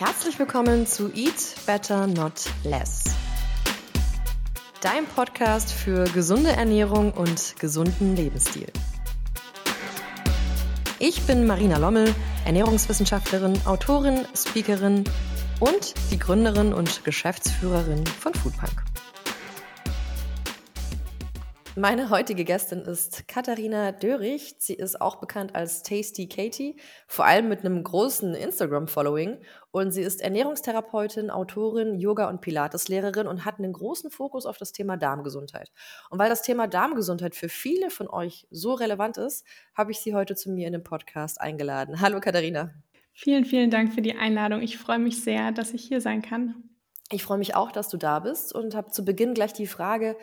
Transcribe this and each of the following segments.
Herzlich willkommen zu Eat Better Not Less. Dein Podcast für gesunde Ernährung und gesunden Lebensstil. Ich bin Marina Lommel, Ernährungswissenschaftlerin, Autorin, Speakerin und die Gründerin und Geschäftsführerin von Foodpunk. Meine heutige Gästin ist Katharina Dörrich. Sie ist auch bekannt als Tasty Katie, vor allem mit einem großen Instagram-Following. Und sie ist Ernährungstherapeutin, Autorin, Yoga- und Pilates-Lehrerin und hat einen großen Fokus auf das Thema Darmgesundheit. Und weil das Thema Darmgesundheit für viele von euch so relevant ist, habe ich sie heute zu mir in den Podcast eingeladen. Hallo Katharina. Vielen, vielen Dank für die Einladung. Ich freue mich sehr, dass ich hier sein kann. Ich freue mich auch, dass du da bist und habe zu Beginn gleich die Frage,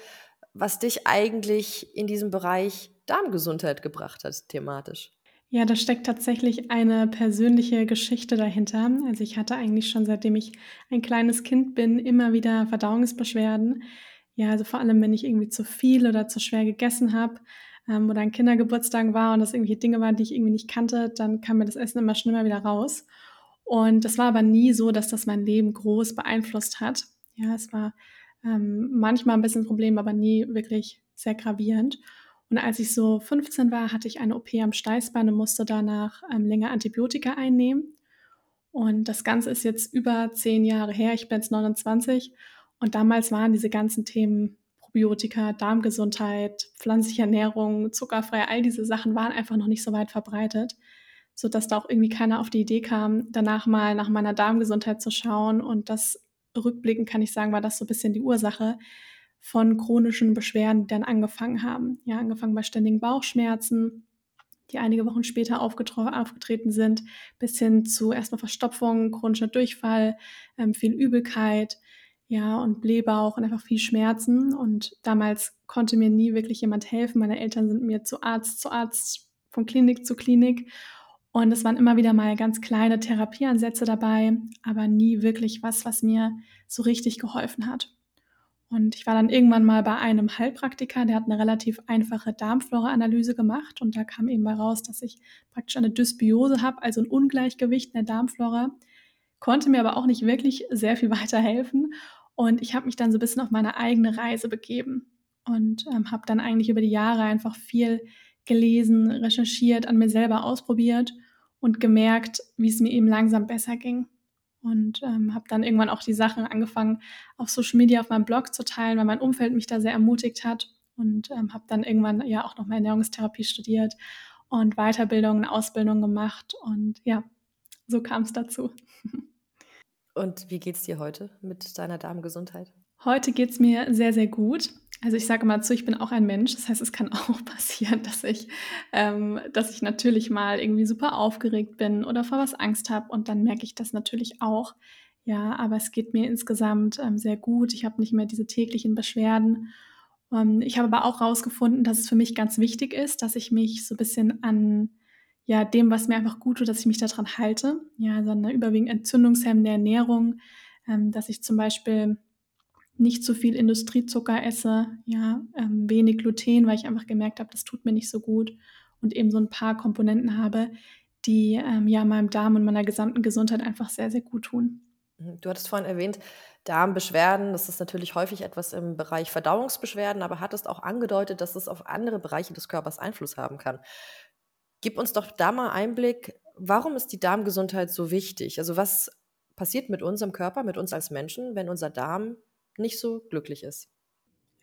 was dich eigentlich in diesem Bereich Darmgesundheit gebracht hat, thematisch. Ja, da steckt tatsächlich eine persönliche Geschichte dahinter. Also ich hatte eigentlich schon seitdem ich ein kleines Kind bin, immer wieder Verdauungsbeschwerden. Ja, also vor allem, wenn ich irgendwie zu viel oder zu schwer gegessen habe ähm, oder ein Kindergeburtstag war und das irgendwelche Dinge waren, die ich irgendwie nicht kannte, dann kam mir das Essen immer schlimmer wieder raus. Und das war aber nie so, dass das mein Leben groß beeinflusst hat. Ja, es war ähm, manchmal ein bisschen Problem, aber nie wirklich sehr gravierend. Und als ich so 15 war, hatte ich eine OP am Steißbein und musste danach ähm, länger Antibiotika einnehmen. Und das Ganze ist jetzt über zehn Jahre her. Ich bin jetzt 29. Und damals waren diese ganzen Themen Probiotika, Darmgesundheit, pflanzliche Ernährung, zuckerfrei, all diese Sachen waren einfach noch nicht so weit verbreitet, sodass da auch irgendwie keiner auf die Idee kam, danach mal nach meiner Darmgesundheit zu schauen und das rückblickend kann ich sagen, war das so ein bisschen die Ursache von chronischen Beschwerden, die dann angefangen haben. Ja, angefangen bei ständigen Bauchschmerzen, die einige Wochen später aufgetreten sind, bis hin zu erstmal Verstopfung, chronischer Durchfall, ähm, viel Übelkeit, ja, und Blähbauch und einfach viel Schmerzen. Und damals konnte mir nie wirklich jemand helfen. Meine Eltern sind mir zu Arzt zu Arzt, von Klinik zu Klinik. Und es waren immer wieder mal ganz kleine Therapieansätze dabei, aber nie wirklich was, was mir so richtig geholfen hat. Und ich war dann irgendwann mal bei einem Heilpraktiker, der hat eine relativ einfache Darmflora-Analyse gemacht. Und da kam eben mal raus, dass ich praktisch eine Dysbiose habe, also ein Ungleichgewicht in der Darmflora, konnte mir aber auch nicht wirklich sehr viel weiterhelfen. Und ich habe mich dann so ein bisschen auf meine eigene Reise begeben und ähm, habe dann eigentlich über die Jahre einfach viel gelesen, recherchiert, an mir selber ausprobiert und gemerkt, wie es mir eben langsam besser ging. Und ähm, habe dann irgendwann auch die Sachen angefangen, auf Social Media, auf meinem Blog zu teilen, weil mein Umfeld mich da sehr ermutigt hat. Und ähm, habe dann irgendwann ja auch noch mal Ernährungstherapie studiert und Weiterbildungen, Ausbildungen gemacht. Und ja, so kam es dazu. Und wie geht es dir heute mit deiner Darmgesundheit? Heute geht es mir sehr, sehr gut. Also ich sage mal zu, ich bin auch ein Mensch. Das heißt, es kann auch passieren, dass ich, ähm, dass ich natürlich mal irgendwie super aufgeregt bin oder vor was Angst habe und dann merke ich das natürlich auch. Ja, aber es geht mir insgesamt ähm, sehr gut. Ich habe nicht mehr diese täglichen Beschwerden. Ähm, ich habe aber auch herausgefunden, dass es für mich ganz wichtig ist, dass ich mich so ein bisschen an ja, dem, was mir einfach gut tut, dass ich mich daran halte. Ja, so eine überwiegend entzündungshemmende Ernährung, ähm, dass ich zum Beispiel nicht zu viel Industriezucker esse, ja, ähm, wenig Gluten, weil ich einfach gemerkt habe, das tut mir nicht so gut und eben so ein paar Komponenten habe, die ähm, ja meinem Darm und meiner gesamten Gesundheit einfach sehr, sehr gut tun. Mhm. Du hattest vorhin erwähnt, Darmbeschwerden, das ist natürlich häufig etwas im Bereich Verdauungsbeschwerden, aber hattest auch angedeutet, dass es auf andere Bereiche des Körpers Einfluss haben kann. Gib uns doch da mal Einblick, warum ist die Darmgesundheit so wichtig? Also was passiert mit unserem Körper, mit uns als Menschen, wenn unser Darm nicht so glücklich ist.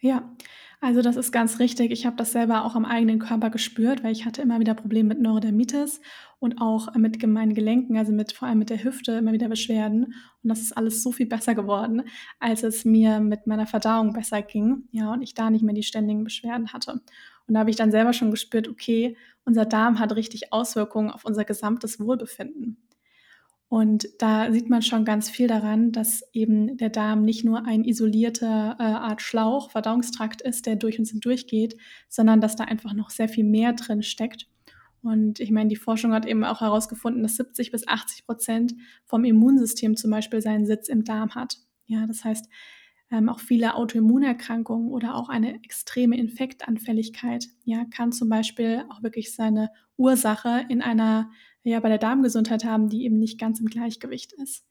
Ja, also das ist ganz richtig. Ich habe das selber auch am eigenen Körper gespürt, weil ich hatte immer wieder Probleme mit Neurodermitis und auch mit meinen Gelenken, also mit vor allem mit der Hüfte immer wieder Beschwerden. Und das ist alles so viel besser geworden, als es mir mit meiner Verdauung besser ging. Ja, und ich da nicht mehr die ständigen Beschwerden hatte. Und da habe ich dann selber schon gespürt, okay, unser Darm hat richtig Auswirkungen auf unser gesamtes Wohlbefinden. Und da sieht man schon ganz viel daran, dass eben der Darm nicht nur ein isolierter äh, Art Schlauch, Verdauungstrakt ist, der durch uns hindurch geht, sondern dass da einfach noch sehr viel mehr drin steckt. Und ich meine, die Forschung hat eben auch herausgefunden, dass 70 bis 80 Prozent vom Immunsystem zum Beispiel seinen Sitz im Darm hat. Ja, das heißt, ähm, auch viele Autoimmunerkrankungen oder auch eine extreme Infektanfälligkeit, ja, kann zum Beispiel auch wirklich seine Ursache in einer ja bei der Darmgesundheit haben, die eben nicht ganz im Gleichgewicht ist.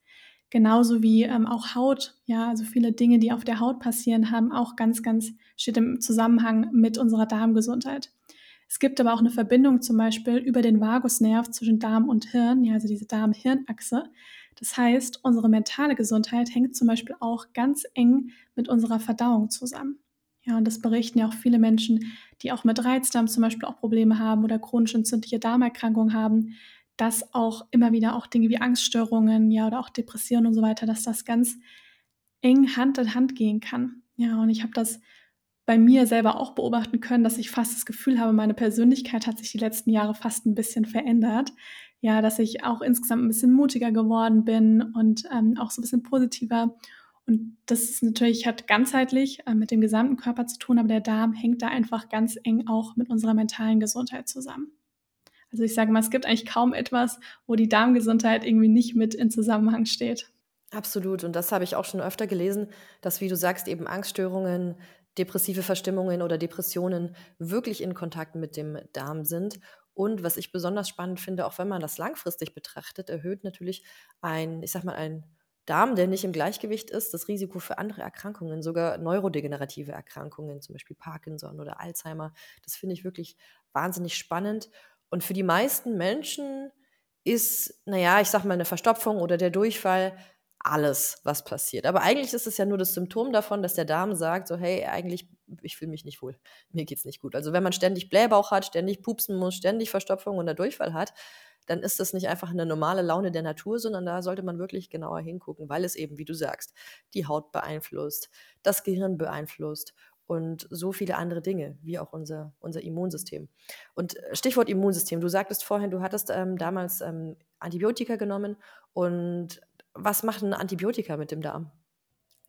Genauso wie ähm, auch Haut, ja, also viele Dinge, die auf der Haut passieren, haben auch ganz, ganz, steht im Zusammenhang mit unserer Darmgesundheit. Es gibt aber auch eine Verbindung zum Beispiel über den Vagusnerv zwischen Darm und Hirn, ja, also diese Darm-Hirn-Achse. Das heißt, unsere mentale Gesundheit hängt zum Beispiel auch ganz eng mit unserer Verdauung zusammen. Ja, und das berichten ja auch viele Menschen, die auch mit Reizdarm zum Beispiel auch Probleme haben oder chronisch entzündliche Darmerkrankungen haben, dass auch immer wieder auch Dinge wie Angststörungen, ja, oder auch Depressionen und so weiter, dass das ganz eng Hand in Hand gehen kann. Ja, und ich habe das bei mir selber auch beobachten können, dass ich fast das Gefühl habe, meine Persönlichkeit hat sich die letzten Jahre fast ein bisschen verändert. Ja, dass ich auch insgesamt ein bisschen mutiger geworden bin und ähm, auch so ein bisschen positiver. Und das ist natürlich, hat ganzheitlich äh, mit dem gesamten Körper zu tun, aber der Darm hängt da einfach ganz eng auch mit unserer mentalen Gesundheit zusammen. Also ich sage mal, es gibt eigentlich kaum etwas, wo die Darmgesundheit irgendwie nicht mit in Zusammenhang steht. Absolut. Und das habe ich auch schon öfter gelesen, dass, wie du sagst, eben Angststörungen, depressive Verstimmungen oder Depressionen wirklich in Kontakt mit dem Darm sind. Und was ich besonders spannend finde, auch wenn man das langfristig betrachtet, erhöht natürlich ein, ich sag mal, ein Darm, der nicht im Gleichgewicht ist, das Risiko für andere Erkrankungen, sogar neurodegenerative Erkrankungen, zum Beispiel Parkinson oder Alzheimer. Das finde ich wirklich wahnsinnig spannend. Und für die meisten Menschen ist, naja, ich sag mal, eine Verstopfung oder der Durchfall alles, was passiert. Aber eigentlich ist es ja nur das Symptom davon, dass der Darm sagt, so, hey, eigentlich, ich fühle mich nicht wohl, mir geht's nicht gut. Also wenn man ständig Blähbauch hat, ständig pupsen muss, ständig Verstopfung oder Durchfall hat, dann ist das nicht einfach eine normale Laune der Natur, sondern da sollte man wirklich genauer hingucken, weil es eben, wie du sagst, die Haut beeinflusst, das Gehirn beeinflusst und so viele andere Dinge, wie auch unser, unser Immunsystem. Und äh, Stichwort Immunsystem, du sagtest vorhin, du hattest ähm, damals ähm, Antibiotika genommen und was macht ein Antibiotika mit dem Darm?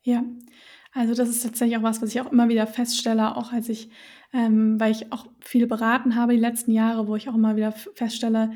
Ja, also das ist tatsächlich auch was, was ich auch immer wieder feststelle, auch als ich, ähm, weil ich auch viel beraten habe die letzten Jahre, wo ich auch immer wieder feststelle,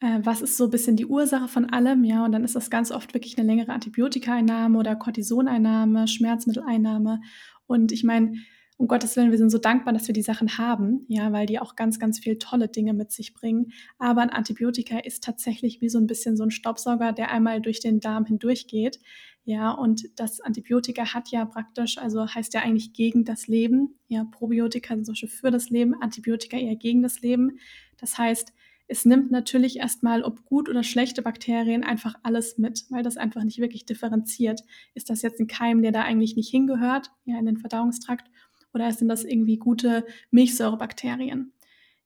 äh, was ist so ein bisschen die Ursache von allem, ja, und dann ist das ganz oft wirklich eine längere Antibiotikaeinnahme oder Cortisoneinnahme, Schmerzmitteleinnahme. Und ich meine, um Gottes Willen, wir sind so dankbar, dass wir die Sachen haben, ja, weil die auch ganz, ganz viel tolle Dinge mit sich bringen. Aber ein Antibiotika ist tatsächlich wie so ein bisschen so ein Staubsauger, der einmal durch den Darm hindurchgeht. Ja, und das Antibiotika hat ja praktisch, also heißt ja eigentlich gegen das Leben. Ja, Probiotika sind solche für das Leben, Antibiotika eher gegen das Leben. Das heißt, es nimmt natürlich erstmal, ob gut oder schlechte Bakterien, einfach alles mit, weil das einfach nicht wirklich differenziert. Ist das jetzt ein Keim, der da eigentlich nicht hingehört, ja, in den Verdauungstrakt, oder sind das irgendwie gute Milchsäurebakterien?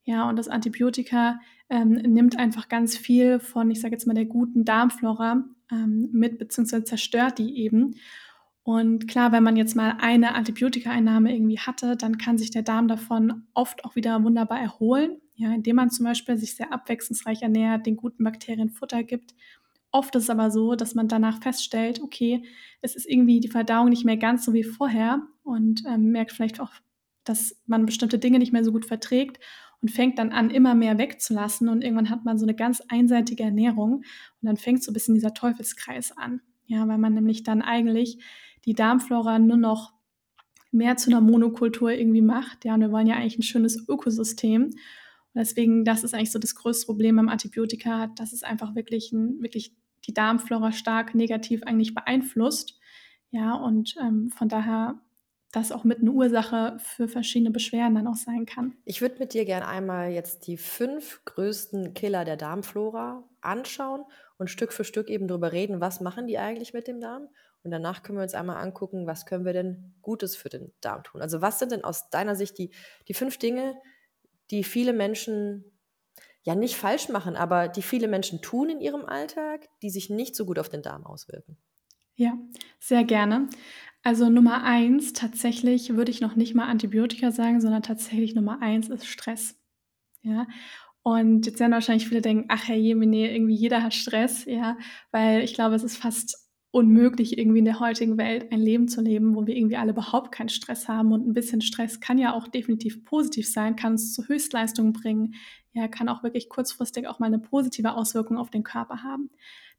Ja, und das Antibiotika ähm, nimmt einfach ganz viel von, ich sage jetzt mal, der guten Darmflora ähm, mit, beziehungsweise zerstört die eben. Und klar, wenn man jetzt mal eine Antibiotikaeinnahme irgendwie hatte, dann kann sich der Darm davon oft auch wieder wunderbar erholen, ja, indem man zum Beispiel sich sehr abwechslungsreich ernährt, den guten Bakterien Futter gibt Oft ist es aber so, dass man danach feststellt, okay, es ist irgendwie die Verdauung nicht mehr ganz so wie vorher und ähm, merkt vielleicht auch, dass man bestimmte Dinge nicht mehr so gut verträgt und fängt dann an, immer mehr wegzulassen und irgendwann hat man so eine ganz einseitige Ernährung und dann fängt so ein bisschen dieser Teufelskreis an. Ja, weil man nämlich dann eigentlich die Darmflora nur noch mehr zu einer Monokultur irgendwie macht. Ja, und wir wollen ja eigentlich ein schönes Ökosystem. Und deswegen, das ist eigentlich so das größte Problem beim Antibiotika, dass es einfach wirklich ein, wirklich die Darmflora stark negativ eigentlich beeinflusst. Ja, und ähm, von daher das auch mit einer Ursache für verschiedene Beschwerden dann auch sein kann. Ich würde mit dir gerne einmal jetzt die fünf größten Killer der Darmflora anschauen und Stück für Stück eben darüber reden, was machen die eigentlich mit dem Darm. Und danach können wir uns einmal angucken, was können wir denn Gutes für den Darm tun. Also was sind denn aus deiner Sicht die, die fünf Dinge, die viele Menschen ja nicht falsch machen, aber die viele Menschen tun in ihrem Alltag, die sich nicht so gut auf den Darm auswirken. Ja, sehr gerne. Also Nummer eins, tatsächlich würde ich noch nicht mal Antibiotika sagen, sondern tatsächlich Nummer eins ist Stress. Ja. Und jetzt werden wahrscheinlich viele denken, ach Herr Jemine, irgendwie jeder hat Stress, ja, weil ich glaube, es ist fast unmöglich, irgendwie in der heutigen Welt ein Leben zu leben, wo wir irgendwie alle überhaupt keinen Stress haben. Und ein bisschen Stress kann ja auch definitiv positiv sein, kann uns zu Höchstleistungen bringen, ja, kann auch wirklich kurzfristig auch mal eine positive Auswirkung auf den Körper haben.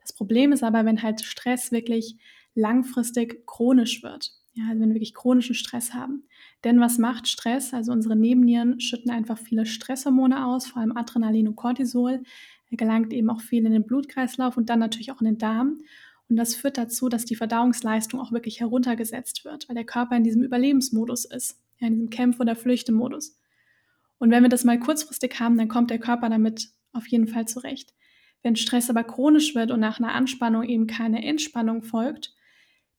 Das Problem ist aber, wenn halt Stress wirklich langfristig chronisch wird. Ja, also wenn wir wirklich chronischen Stress haben. Denn was macht Stress? Also unsere Nebennieren schütten einfach viele Stresshormone aus, vor allem Adrenalin und Cortisol. Er gelangt eben auch viel in den Blutkreislauf und dann natürlich auch in den Darm. Und das führt dazu, dass die Verdauungsleistung auch wirklich heruntergesetzt wird, weil der Körper in diesem Überlebensmodus ist, ja, in diesem Kämpf- oder Flüchtemodus. Und wenn wir das mal kurzfristig haben, dann kommt der Körper damit auf jeden Fall zurecht. Wenn Stress aber chronisch wird und nach einer Anspannung eben keine Entspannung folgt,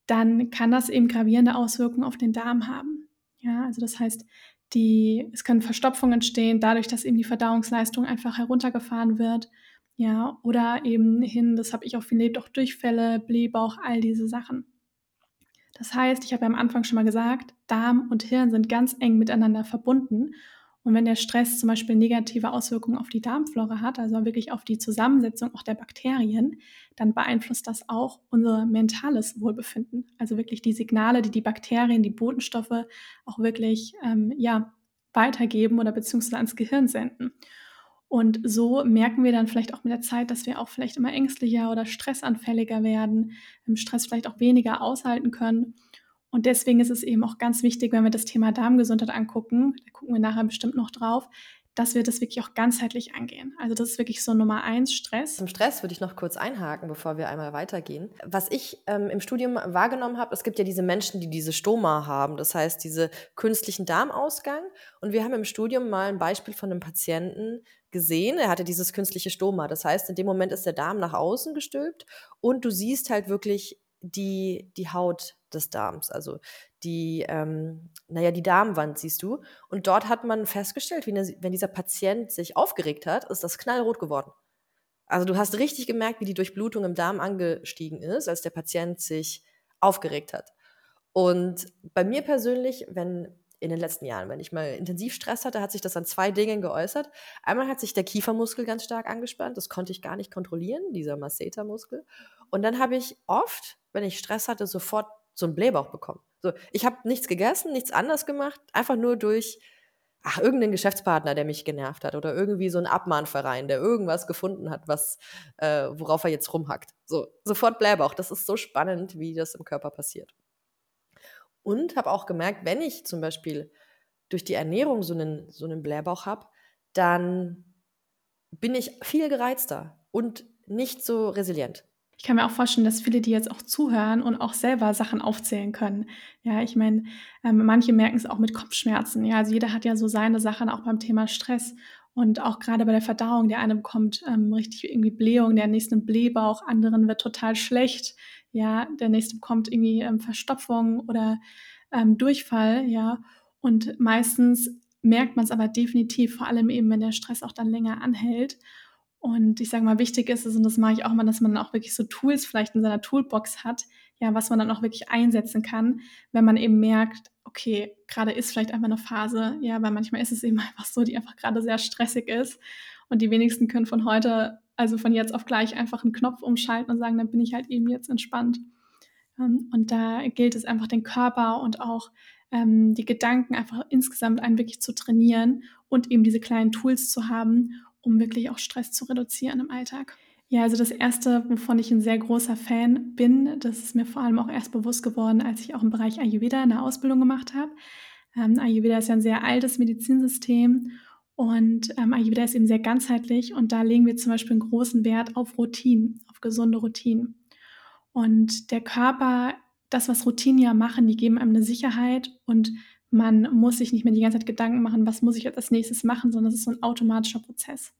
dann kann das eben gravierende Auswirkungen auf den Darm haben. Ja, also das heißt, die, es können Verstopfungen entstehen, dadurch, dass eben die Verdauungsleistung einfach heruntergefahren wird. Ja, oder eben hin, das habe ich auch viel erlebt, auch Durchfälle, Blähbauch, all diese Sachen. Das heißt, ich habe ja am Anfang schon mal gesagt, Darm und Hirn sind ganz eng miteinander verbunden. Und wenn der Stress zum Beispiel negative Auswirkungen auf die Darmflora hat, also wirklich auf die Zusammensetzung auch der Bakterien, dann beeinflusst das auch unser mentales Wohlbefinden. Also wirklich die Signale, die die Bakterien, die Botenstoffe auch wirklich ähm, ja, weitergeben oder beziehungsweise ans Gehirn senden. Und so merken wir dann vielleicht auch mit der Zeit, dass wir auch vielleicht immer ängstlicher oder stressanfälliger werden, im Stress vielleicht auch weniger aushalten können. Und deswegen ist es eben auch ganz wichtig, wenn wir das Thema Darmgesundheit angucken, da gucken wir nachher bestimmt noch drauf, dass wir das wirklich auch ganzheitlich angehen. Also das ist wirklich so Nummer eins, Stress. Zum Stress würde ich noch kurz einhaken, bevor wir einmal weitergehen. Was ich ähm, im Studium wahrgenommen habe, es gibt ja diese Menschen, die diese Stoma haben, das heißt diese künstlichen Darmausgang. Und wir haben im Studium mal ein Beispiel von einem Patienten gesehen, er hatte dieses künstliche Stoma. Das heißt, in dem Moment ist der Darm nach außen gestülpt und du siehst halt wirklich die, die Haut des Darms, also die, ähm, naja, die Darmwand siehst du. Und dort hat man festgestellt, ne, wenn dieser Patient sich aufgeregt hat, ist das knallrot geworden. Also du hast richtig gemerkt, wie die Durchblutung im Darm angestiegen ist, als der Patient sich aufgeregt hat. Und bei mir persönlich, wenn in den letzten Jahren, wenn ich mal intensiv Stress hatte, hat sich das an zwei Dingen geäußert. Einmal hat sich der Kiefermuskel ganz stark angespannt, das konnte ich gar nicht kontrollieren, dieser Masseter-Muskel. Und dann habe ich oft, wenn ich Stress hatte, sofort so einen Blähbauch bekommen. So, ich habe nichts gegessen, nichts anders gemacht, einfach nur durch ach, irgendeinen Geschäftspartner, der mich genervt hat oder irgendwie so ein Abmahnverein, der irgendwas gefunden hat, was, äh, worauf er jetzt rumhackt. So, sofort Blähbauch. Das ist so spannend, wie das im Körper passiert. Und habe auch gemerkt, wenn ich zum Beispiel durch die Ernährung so einen, so einen Blähbauch habe, dann bin ich viel gereizter und nicht so resilient. Ich kann mir auch vorstellen, dass viele, die jetzt auch zuhören und auch selber Sachen aufzählen können. Ja, ich meine, ähm, manche merken es auch mit Kopfschmerzen. Ja, also jeder hat ja so seine Sachen auch beim Thema Stress. Und auch gerade bei der Verdauung, der eine bekommt ähm, richtig irgendwie Blähung, der nächste Blähbauch, anderen wird total schlecht. Ja, der nächste bekommt irgendwie ähm, Verstopfung oder ähm, Durchfall. Ja, und meistens merkt man es aber definitiv, vor allem eben, wenn der Stress auch dann länger anhält. Und ich sage mal, wichtig ist es, und das mache ich auch mal, dass man auch wirklich so Tools vielleicht in seiner Toolbox hat, ja, was man dann auch wirklich einsetzen kann, wenn man eben merkt, okay, gerade ist vielleicht einfach eine Phase, ja, weil manchmal ist es eben einfach so, die einfach gerade sehr stressig ist. Und die wenigsten können von heute, also von jetzt auf gleich einfach einen Knopf umschalten und sagen, dann bin ich halt eben jetzt entspannt. Ähm, und da gilt es einfach, den Körper und auch ähm, die Gedanken einfach insgesamt einen wirklich zu trainieren und eben diese kleinen Tools zu haben, um wirklich auch Stress zu reduzieren im Alltag? Ja, also das Erste, wovon ich ein sehr großer Fan bin, das ist mir vor allem auch erst bewusst geworden, als ich auch im Bereich Ayurveda eine Ausbildung gemacht habe. Ähm, Ayurveda ist ja ein sehr altes Medizinsystem und ähm, Ayurveda ist eben sehr ganzheitlich und da legen wir zum Beispiel einen großen Wert auf Routinen, auf gesunde Routinen. Und der Körper, das, was Routinen ja machen, die geben einem eine Sicherheit und man muss sich nicht mehr die ganze Zeit Gedanken machen, was muss ich als nächstes machen, sondern es ist so ein automatischer Prozess.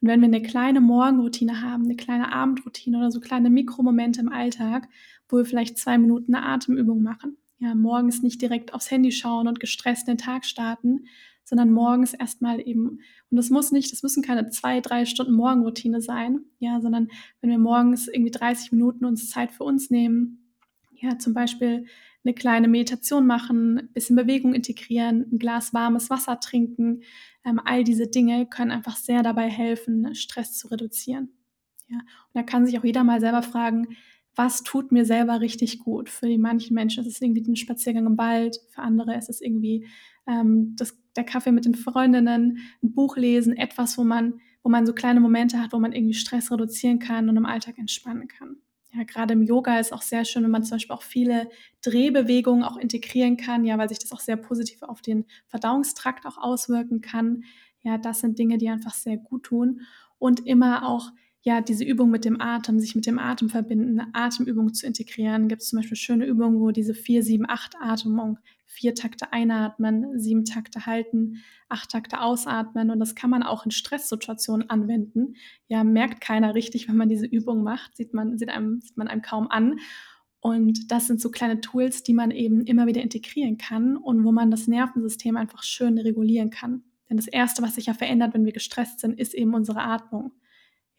Und wenn wir eine kleine Morgenroutine haben, eine kleine Abendroutine oder so kleine Mikromomente im Alltag, wo wir vielleicht zwei Minuten eine Atemübung machen, ja, morgens nicht direkt aufs Handy schauen und gestresst den Tag starten, sondern morgens erstmal eben, und das muss nicht, das müssen keine zwei, drei Stunden Morgenroutine sein, ja, sondern wenn wir morgens irgendwie 30 Minuten uns Zeit für uns nehmen, ja, zum Beispiel eine kleine Meditation machen, ein bisschen Bewegung integrieren, ein Glas warmes Wasser trinken. Ähm, all diese Dinge können einfach sehr dabei helfen, Stress zu reduzieren. Ja, und da kann sich auch jeder mal selber fragen, was tut mir selber richtig gut? Für die manchen Menschen ist es irgendwie ein Spaziergang im Wald, für andere ist es irgendwie ähm, das, der Kaffee mit den Freundinnen, ein Buch lesen, etwas, wo man, wo man so kleine Momente hat, wo man irgendwie Stress reduzieren kann und im Alltag entspannen kann ja, gerade im Yoga ist auch sehr schön, wenn man zum Beispiel auch viele Drehbewegungen auch integrieren kann, ja, weil sich das auch sehr positiv auf den Verdauungstrakt auch auswirken kann. Ja, das sind Dinge, die einfach sehr gut tun und immer auch ja, diese Übung mit dem Atem, sich mit dem Atem verbinden, eine Atemübung zu integrieren. Gibt es zum Beispiel schöne Übungen, wo diese 4, 7, 8 Atmung, vier Takte einatmen, sieben Takte halten, acht Takte ausatmen. Und das kann man auch in Stresssituationen anwenden. Ja, merkt keiner richtig, wenn man diese Übung macht, sieht man, sieht einem, sieht man einem kaum an. Und das sind so kleine Tools, die man eben immer wieder integrieren kann und wo man das Nervensystem einfach schön regulieren kann. Denn das Erste, was sich ja verändert, wenn wir gestresst sind, ist eben unsere Atmung.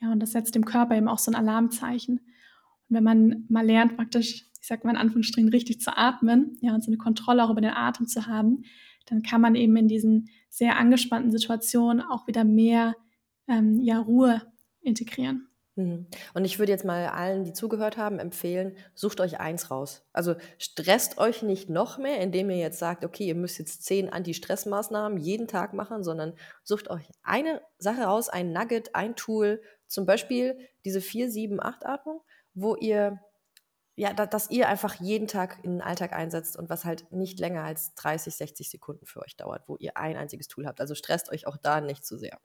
Ja, und das setzt dem Körper eben auch so ein Alarmzeichen. Und wenn man mal lernt, praktisch, sag mal in Anführungsstrichen, richtig zu atmen, ja, und so eine Kontrolle auch über den Atem zu haben, dann kann man eben in diesen sehr angespannten Situationen auch wieder mehr ähm, ja, Ruhe integrieren. Mhm. Und ich würde jetzt mal allen, die zugehört haben, empfehlen, sucht euch eins raus. Also stresst euch nicht noch mehr, indem ihr jetzt sagt, okay, ihr müsst jetzt zehn Anti-Stress-Maßnahmen jeden Tag machen, sondern sucht euch eine Sache raus, ein Nugget, ein Tool, zum Beispiel diese 4, 7, 8 Atmung, wo ihr, ja, da, dass ihr einfach jeden Tag in den Alltag einsetzt und was halt nicht länger als 30, 60 Sekunden für euch dauert, wo ihr ein einziges Tool habt. Also stresst euch auch da nicht zu sehr.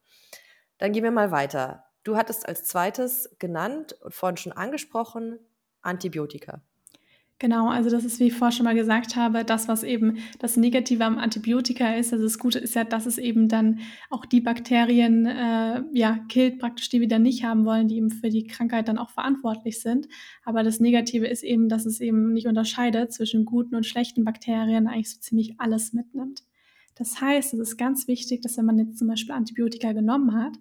Dann gehen wir mal weiter. Du hattest als zweites genannt und vorhin schon angesprochen Antibiotika. Genau, also das ist, wie ich vorher schon mal gesagt habe, das, was eben das Negative am Antibiotika ist. Also das Gute ist ja, dass es eben dann auch die Bakterien äh, ja, killt, praktisch, die wir dann nicht haben wollen, die eben für die Krankheit dann auch verantwortlich sind. Aber das Negative ist eben, dass es eben nicht unterscheidet zwischen guten und schlechten Bakterien, eigentlich so ziemlich alles mitnimmt. Das heißt, es ist ganz wichtig, dass wenn man jetzt zum Beispiel Antibiotika genommen hat,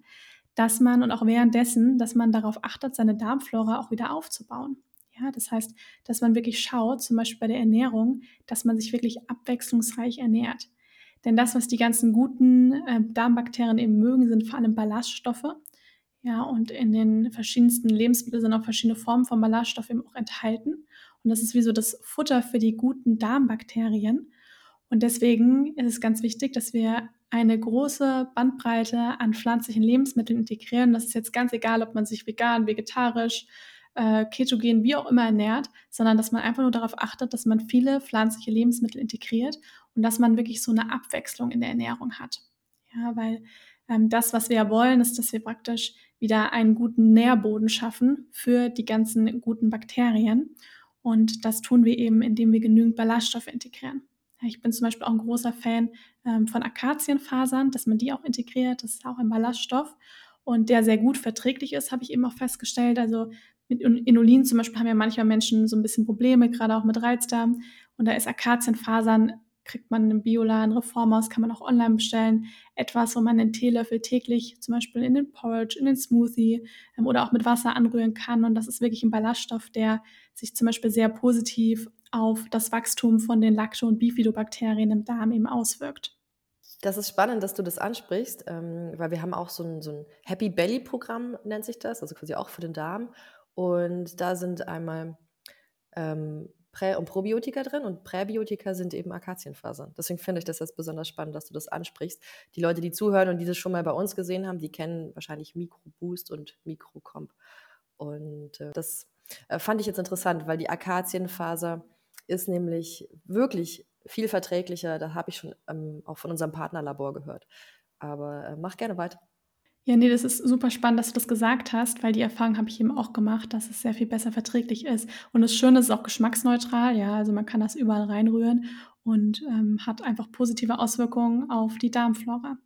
dass man und auch währenddessen, dass man darauf achtet, seine Darmflora auch wieder aufzubauen. Ja, das heißt, dass man wirklich schaut, zum Beispiel bei der Ernährung, dass man sich wirklich abwechslungsreich ernährt. Denn das, was die ganzen guten äh, Darmbakterien eben mögen, sind vor allem Ballaststoffe. Ja, und in den verschiedensten Lebensmitteln sind auch verschiedene Formen von Ballaststoffen eben auch enthalten. Und das ist wie so das Futter für die guten Darmbakterien. Und deswegen ist es ganz wichtig, dass wir eine große Bandbreite an pflanzlichen Lebensmitteln integrieren. Das ist jetzt ganz egal, ob man sich vegan, vegetarisch, äh, ketogen, wie auch immer ernährt, sondern dass man einfach nur darauf achtet, dass man viele pflanzliche Lebensmittel integriert und dass man wirklich so eine Abwechslung in der Ernährung hat. Ja, weil ähm, das, was wir ja wollen, ist, dass wir praktisch wieder einen guten Nährboden schaffen für die ganzen guten Bakterien. Und das tun wir eben, indem wir genügend Ballaststoffe integrieren. Ich bin zum Beispiel auch ein großer Fan ähm, von Akazienfasern, dass man die auch integriert. Das ist auch ein Ballaststoff und der sehr gut verträglich ist, habe ich eben auch festgestellt. Also mit Inulin zum Beispiel haben ja manchmal Menschen so ein bisschen Probleme, gerade auch mit Reizdarm. Und da ist Akazienfasern, kriegt man im Bioladen, Reformhaus, kann man auch online bestellen. Etwas, wo man einen Teelöffel täglich zum Beispiel in den Porridge, in den Smoothie ähm, oder auch mit Wasser anrühren kann. Und das ist wirklich ein Ballaststoff, der sich zum Beispiel sehr positiv auf das Wachstum von den Lacto- und Bifidobakterien im Darm eben auswirkt. Das ist spannend, dass du das ansprichst, ähm, weil wir haben auch so ein, so ein Happy Belly Programm, nennt sich das, also quasi auch für den Darm. Und da sind einmal ähm, Prä- und Probiotika drin und Präbiotika sind eben Akazienfasern. Deswegen finde ich das jetzt besonders spannend, dass du das ansprichst. Die Leute, die zuhören und die das schon mal bei uns gesehen haben, die kennen wahrscheinlich MicroBoost und MicroComp. Und äh, das äh, fand ich jetzt interessant, weil die Akazienfaser ist nämlich wirklich viel verträglicher. Da habe ich schon ähm, auch von unserem Partnerlabor gehört. Aber äh, mach gerne weiter. Ja, nee, das ist super spannend, dass du das gesagt hast, weil die Erfahrung habe ich eben auch gemacht, dass es sehr viel besser verträglich ist. Und das Schöne ist auch geschmacksneutral, ja, also man kann das überall reinrühren und ähm, hat einfach positive Auswirkungen auf die Darmflora.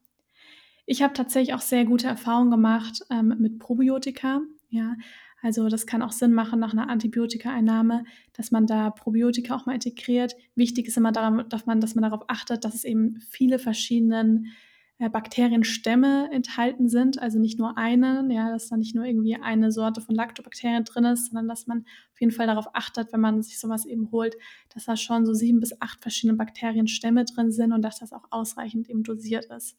Ich habe tatsächlich auch sehr gute Erfahrungen gemacht ähm, mit Probiotika, ja. Also das kann auch Sinn machen nach einer Antibiotika-Einnahme, dass man da Probiotika auch mal integriert. Wichtig ist immer daran, dass man, dass man darauf achtet, dass es eben viele verschiedene äh, Bakterienstämme enthalten sind, also nicht nur einen, ja, dass da nicht nur irgendwie eine Sorte von Lactobakterien drin ist, sondern dass man auf jeden Fall darauf achtet, wenn man sich sowas eben holt, dass da schon so sieben bis acht verschiedene Bakterienstämme drin sind und dass das auch ausreichend eben dosiert ist.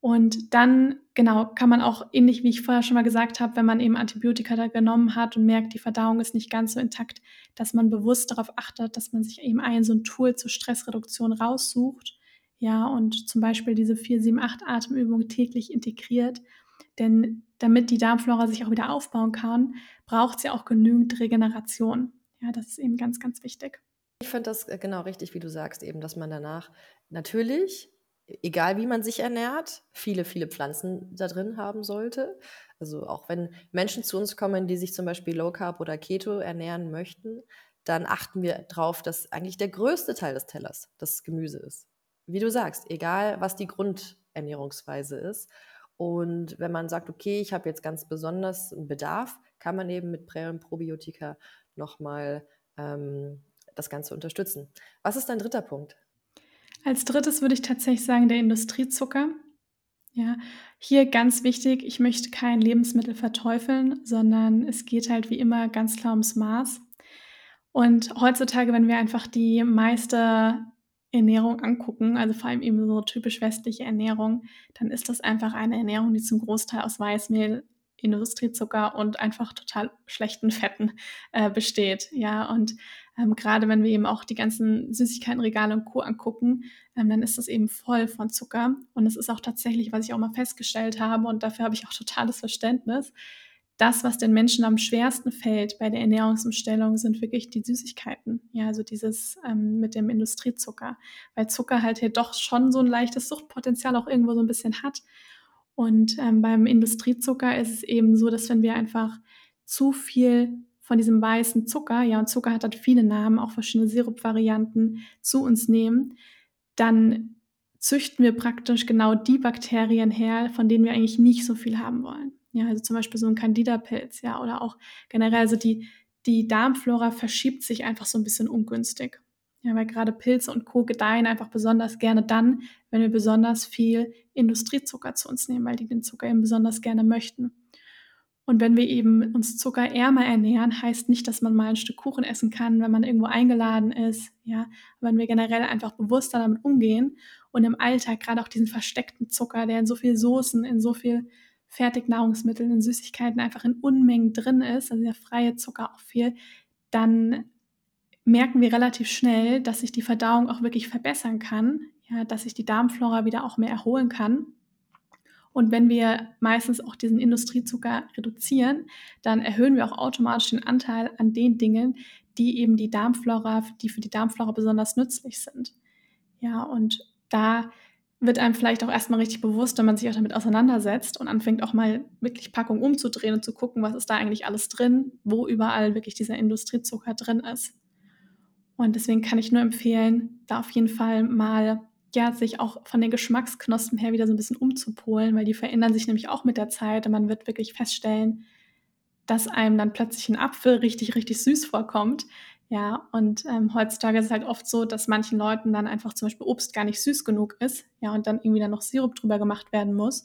Und dann, genau, kann man auch ähnlich wie ich vorher schon mal gesagt habe, wenn man eben Antibiotika da genommen hat und merkt, die Verdauung ist nicht ganz so intakt, dass man bewusst darauf achtet, dass man sich eben ein so ein Tool zur Stressreduktion raussucht ja, und zum Beispiel diese 4, 7, 8 Atemübungen täglich integriert. Denn damit die Darmflora sich auch wieder aufbauen kann, braucht sie auch genügend Regeneration. Ja, das ist eben ganz, ganz wichtig. Ich finde das äh, genau richtig, wie du sagst, eben, dass man danach natürlich egal wie man sich ernährt, viele, viele Pflanzen da drin haben sollte. Also auch wenn Menschen zu uns kommen, die sich zum Beispiel Low Carb oder Keto ernähren möchten, dann achten wir darauf, dass eigentlich der größte Teil des Tellers das Gemüse ist. Wie du sagst, egal was die Grundernährungsweise ist. Und wenn man sagt, okay, ich habe jetzt ganz besonders einen Bedarf, kann man eben mit Prä- und Probiotika nochmal ähm, das Ganze unterstützen. Was ist dein dritter Punkt? Als drittes würde ich tatsächlich sagen, der Industriezucker. Ja, hier ganz wichtig, ich möchte kein Lebensmittel verteufeln, sondern es geht halt wie immer ganz klar ums Maß. Und heutzutage, wenn wir einfach die meiste Ernährung angucken, also vor allem eben so typisch westliche Ernährung, dann ist das einfach eine Ernährung, die zum Großteil aus Weißmehl, Industriezucker und einfach total schlechten Fetten äh, besteht. Ja, und ähm, gerade wenn wir eben auch die ganzen Süßigkeitenregale und Co. angucken, ähm, dann ist das eben voll von Zucker. Und es ist auch tatsächlich, was ich auch mal festgestellt habe, und dafür habe ich auch totales Verständnis, das, was den Menschen am schwersten fällt bei der Ernährungsumstellung, sind wirklich die Süßigkeiten. Ja, also dieses ähm, mit dem Industriezucker. Weil Zucker halt hier doch schon so ein leichtes Suchtpotenzial auch irgendwo so ein bisschen hat. Und ähm, beim Industriezucker ist es eben so, dass wenn wir einfach zu viel von diesem weißen Zucker, ja, und Zucker hat halt viele Namen, auch verschiedene Sirup-Varianten, zu uns nehmen, dann züchten wir praktisch genau die Bakterien her, von denen wir eigentlich nicht so viel haben wollen. Ja, also zum Beispiel so ein Candida-Pilz, ja, oder auch generell, also die, die Darmflora verschiebt sich einfach so ein bisschen ungünstig. Ja, weil gerade Pilze und Co. gedeihen einfach besonders gerne dann, wenn wir besonders viel Industriezucker zu uns nehmen, weil die den Zucker eben besonders gerne möchten. Und wenn wir eben uns zuckerärmer ernähren, heißt nicht, dass man mal ein Stück Kuchen essen kann, wenn man irgendwo eingeladen ist. Ja, wenn wir generell einfach bewusster damit umgehen und im Alltag gerade auch diesen versteckten Zucker, der in so viel Soßen, in so viel Fertignahrungsmitteln, in Süßigkeiten einfach in Unmengen drin ist, also der freie Zucker auch viel, dann merken wir relativ schnell, dass sich die Verdauung auch wirklich verbessern kann, ja, dass sich die Darmflora wieder auch mehr erholen kann und wenn wir meistens auch diesen Industriezucker reduzieren, dann erhöhen wir auch automatisch den Anteil an den Dingen, die eben die Darmflora, die für die Darmflora besonders nützlich sind. Ja, und da wird einem vielleicht auch erstmal richtig bewusst, wenn man sich auch damit auseinandersetzt und anfängt auch mal wirklich Packung umzudrehen und zu gucken, was ist da eigentlich alles drin, wo überall wirklich dieser Industriezucker drin ist. Und deswegen kann ich nur empfehlen, da auf jeden Fall mal ja, sich auch von den Geschmacksknospen her wieder so ein bisschen umzupolen, weil die verändern sich nämlich auch mit der Zeit und man wird wirklich feststellen, dass einem dann plötzlich ein Apfel richtig, richtig süß vorkommt. Ja, und ähm, heutzutage ist es halt oft so, dass manchen Leuten dann einfach zum Beispiel Obst gar nicht süß genug ist, ja, und dann irgendwie dann noch Sirup drüber gemacht werden muss.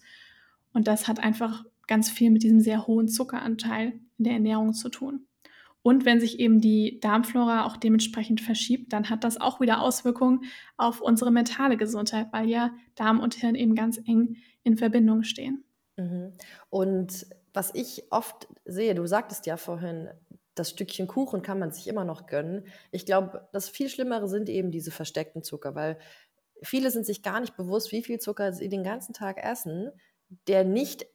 Und das hat einfach ganz viel mit diesem sehr hohen Zuckeranteil in der Ernährung zu tun. Und wenn sich eben die Darmflora auch dementsprechend verschiebt, dann hat das auch wieder Auswirkungen auf unsere mentale Gesundheit, weil ja Darm und Hirn eben ganz eng in Verbindung stehen. Mhm. Und was ich oft sehe, du sagtest ja vorhin, das Stückchen Kuchen kann man sich immer noch gönnen. Ich glaube, das viel Schlimmere sind eben diese versteckten Zucker, weil viele sind sich gar nicht bewusst, wie viel Zucker sie den ganzen Tag essen, der nicht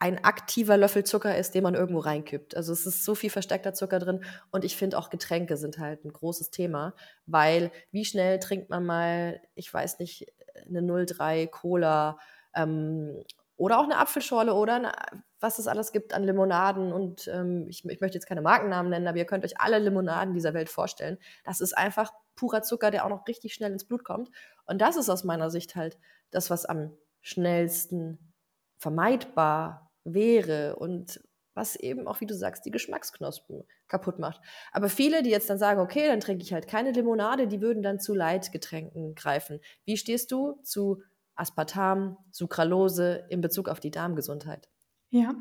ein aktiver Löffel Zucker ist, den man irgendwo reinkippt. Also es ist so viel versteckter Zucker drin und ich finde auch Getränke sind halt ein großes Thema, weil wie schnell trinkt man mal, ich weiß nicht, eine 03 Cola ähm, oder auch eine Apfelschorle oder eine, was es alles gibt an Limonaden und ähm, ich, ich möchte jetzt keine Markennamen nennen, aber ihr könnt euch alle Limonaden dieser Welt vorstellen. Das ist einfach purer Zucker, der auch noch richtig schnell ins Blut kommt und das ist aus meiner Sicht halt das, was am schnellsten vermeidbar wäre und was eben auch, wie du sagst, die Geschmacksknospen kaputt macht. Aber viele, die jetzt dann sagen, okay, dann trinke ich halt keine Limonade, die würden dann zu Leitgetränken greifen. Wie stehst du zu Aspartam, Sucralose in Bezug auf die Darmgesundheit? Ja,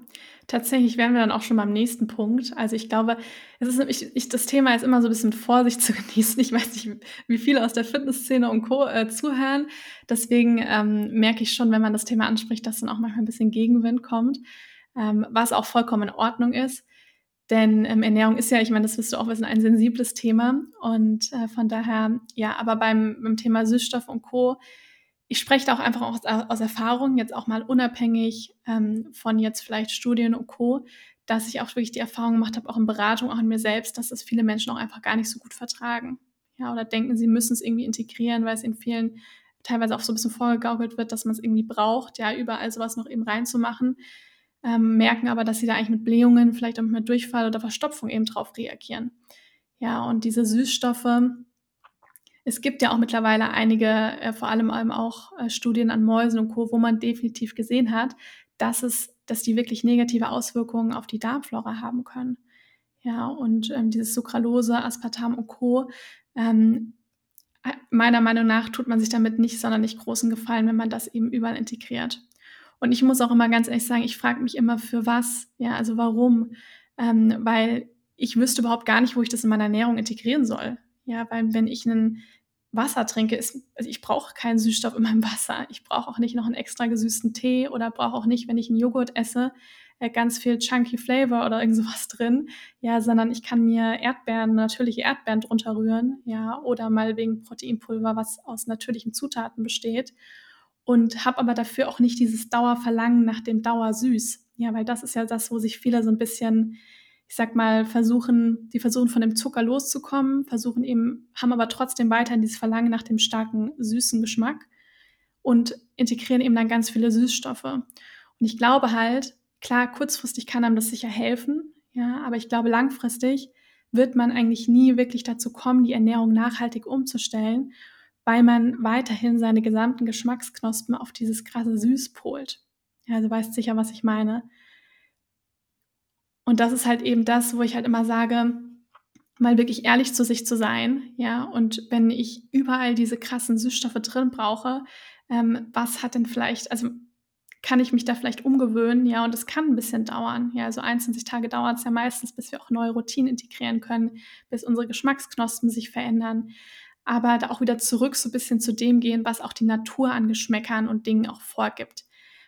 tatsächlich wären wir dann auch schon beim nächsten Punkt. Also ich glaube, es ist ich, ich, das Thema ist immer so ein bisschen Vorsicht zu genießen. Ich weiß nicht, wie viele aus der Fitnessszene und Co. Äh, zuhören. Deswegen ähm, merke ich schon, wenn man das Thema anspricht, dass dann auch manchmal ein bisschen Gegenwind kommt, ähm, was auch vollkommen in Ordnung ist. Denn ähm, Ernährung ist ja, ich meine, das wirst du auch wissen, ein sensibles Thema. Und äh, von daher, ja, aber beim, beim Thema Süßstoff und Co ich spreche da auch einfach aus, aus Erfahrung, jetzt auch mal unabhängig ähm, von jetzt vielleicht Studien und Co., dass ich auch wirklich die Erfahrung gemacht habe, auch in Beratung, auch in mir selbst, dass das viele Menschen auch einfach gar nicht so gut vertragen. Ja, oder denken, sie müssen es irgendwie integrieren, weil es in vielen teilweise auch so ein bisschen vorgegaukelt wird, dass man es irgendwie braucht, ja, überall sowas noch eben reinzumachen, ähm, merken aber, dass sie da eigentlich mit Blähungen, vielleicht auch mit Durchfall oder Verstopfung eben drauf reagieren. Ja, und diese Süßstoffe, es gibt ja auch mittlerweile einige, äh, vor allem auch äh, Studien an Mäusen und Co., wo man definitiv gesehen hat, dass es, dass die wirklich negative Auswirkungen auf die Darmflora haben können. Ja, und ähm, dieses Sucralose, Aspartam und Co. Ähm, äh, meiner Meinung nach tut man sich damit nicht sonderlich großen Gefallen, wenn man das eben überall integriert. Und ich muss auch immer ganz ehrlich sagen, ich frage mich immer, für was? Ja, also warum? Ähm, weil ich wüsste überhaupt gar nicht, wo ich das in meiner Ernährung integrieren soll. Ja, weil wenn ich ein Wasser trinke, ist, also ich brauche keinen Süßstoff in meinem Wasser. Ich brauche auch nicht noch einen extra gesüßten Tee oder brauche auch nicht, wenn ich einen Joghurt esse, äh, ganz viel chunky Flavor oder irgend sowas drin, ja, sondern ich kann mir Erdbeeren, natürliche Erdbeeren drunter rühren, ja, oder mal wegen Proteinpulver, was aus natürlichen Zutaten besteht und habe aber dafür auch nicht dieses Dauerverlangen nach dem Dauersüß. Ja, weil das ist ja das, wo sich viele so ein bisschen, ich sag mal, versuchen, die versuchen von dem Zucker loszukommen, versuchen eben, haben aber trotzdem weiterhin dieses Verlangen nach dem starken süßen Geschmack und integrieren eben dann ganz viele Süßstoffe. Und ich glaube halt, klar, kurzfristig kann einem das sicher helfen, ja, aber ich glaube, langfristig wird man eigentlich nie wirklich dazu kommen, die Ernährung nachhaltig umzustellen weil man weiterhin seine gesamten Geschmacksknospen auf dieses krasse Süß polt. Ja, also weißt sicher, was ich meine. Und das ist halt eben das, wo ich halt immer sage, mal wirklich ehrlich zu sich zu sein, ja, und wenn ich überall diese krassen Süßstoffe drin brauche, ähm, was hat denn vielleicht, also kann ich mich da vielleicht umgewöhnen, ja, und es kann ein bisschen dauern, ja, also 21 Tage dauert es ja meistens, bis wir auch neue Routinen integrieren können, bis unsere Geschmacksknospen sich verändern. Aber da auch wieder zurück so ein bisschen zu dem gehen, was auch die Natur an Geschmäckern und Dingen auch vorgibt.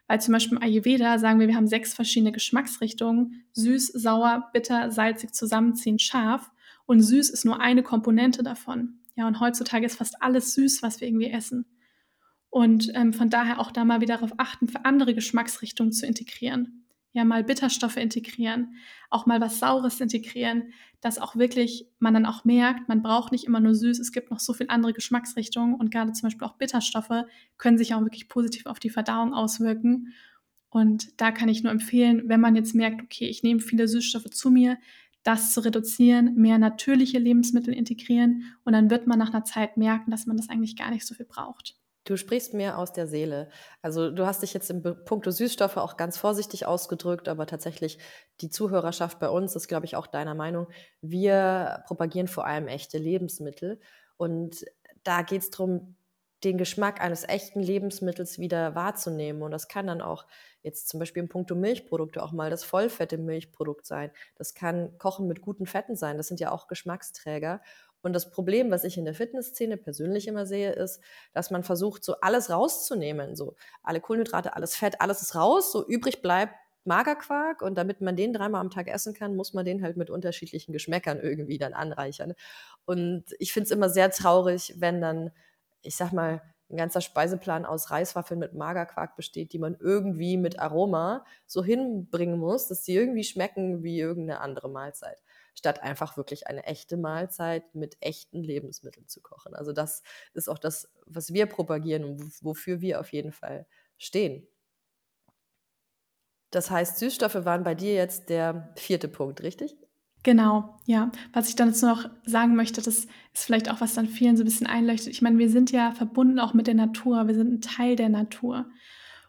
Weil zum Beispiel im Ayurveda sagen wir, wir haben sechs verschiedene Geschmacksrichtungen, süß, sauer, bitter, salzig, zusammenziehend, scharf. Und süß ist nur eine Komponente davon. Ja, und heutzutage ist fast alles süß, was wir irgendwie essen. Und ähm, von daher auch da mal wieder darauf achten, für andere Geschmacksrichtungen zu integrieren ja mal Bitterstoffe integrieren, auch mal was Saures integrieren, dass auch wirklich man dann auch merkt, man braucht nicht immer nur süß, es gibt noch so viele andere Geschmacksrichtungen und gerade zum Beispiel auch Bitterstoffe können sich auch wirklich positiv auf die Verdauung auswirken. Und da kann ich nur empfehlen, wenn man jetzt merkt, okay, ich nehme viele Süßstoffe zu mir, das zu reduzieren, mehr natürliche Lebensmittel integrieren und dann wird man nach einer Zeit merken, dass man das eigentlich gar nicht so viel braucht. Du sprichst mir aus der Seele. Also du hast dich jetzt im Punkto Süßstoffe auch ganz vorsichtig ausgedrückt, aber tatsächlich die Zuhörerschaft bei uns ist, glaube ich, auch deiner Meinung. Wir propagieren vor allem echte Lebensmittel und da geht es darum, den Geschmack eines echten Lebensmittels wieder wahrzunehmen. Und das kann dann auch jetzt zum Beispiel im Punkto Milchprodukte auch mal das vollfette Milchprodukt sein. Das kann Kochen mit guten Fetten sein. Das sind ja auch Geschmacksträger. Und das Problem, was ich in der Fitnessszene persönlich immer sehe, ist, dass man versucht, so alles rauszunehmen. So alle Kohlenhydrate, alles Fett, alles ist raus. So übrig bleibt Magerquark. Und damit man den dreimal am Tag essen kann, muss man den halt mit unterschiedlichen Geschmäckern irgendwie dann anreichern. Und ich finde es immer sehr traurig, wenn dann, ich sag mal, ein ganzer Speiseplan aus Reiswaffeln mit Magerquark besteht, die man irgendwie mit Aroma so hinbringen muss, dass sie irgendwie schmecken wie irgendeine andere Mahlzeit statt einfach wirklich eine echte Mahlzeit mit echten Lebensmitteln zu kochen. Also das ist auch das, was wir propagieren und wofür wir auf jeden Fall stehen. Das heißt, Süßstoffe waren bei dir jetzt der vierte Punkt, richtig? Genau, ja. Was ich dann jetzt noch sagen möchte, das ist vielleicht auch, was dann vielen so ein bisschen einleuchtet. Ich meine, wir sind ja verbunden auch mit der Natur. Wir sind ein Teil der Natur.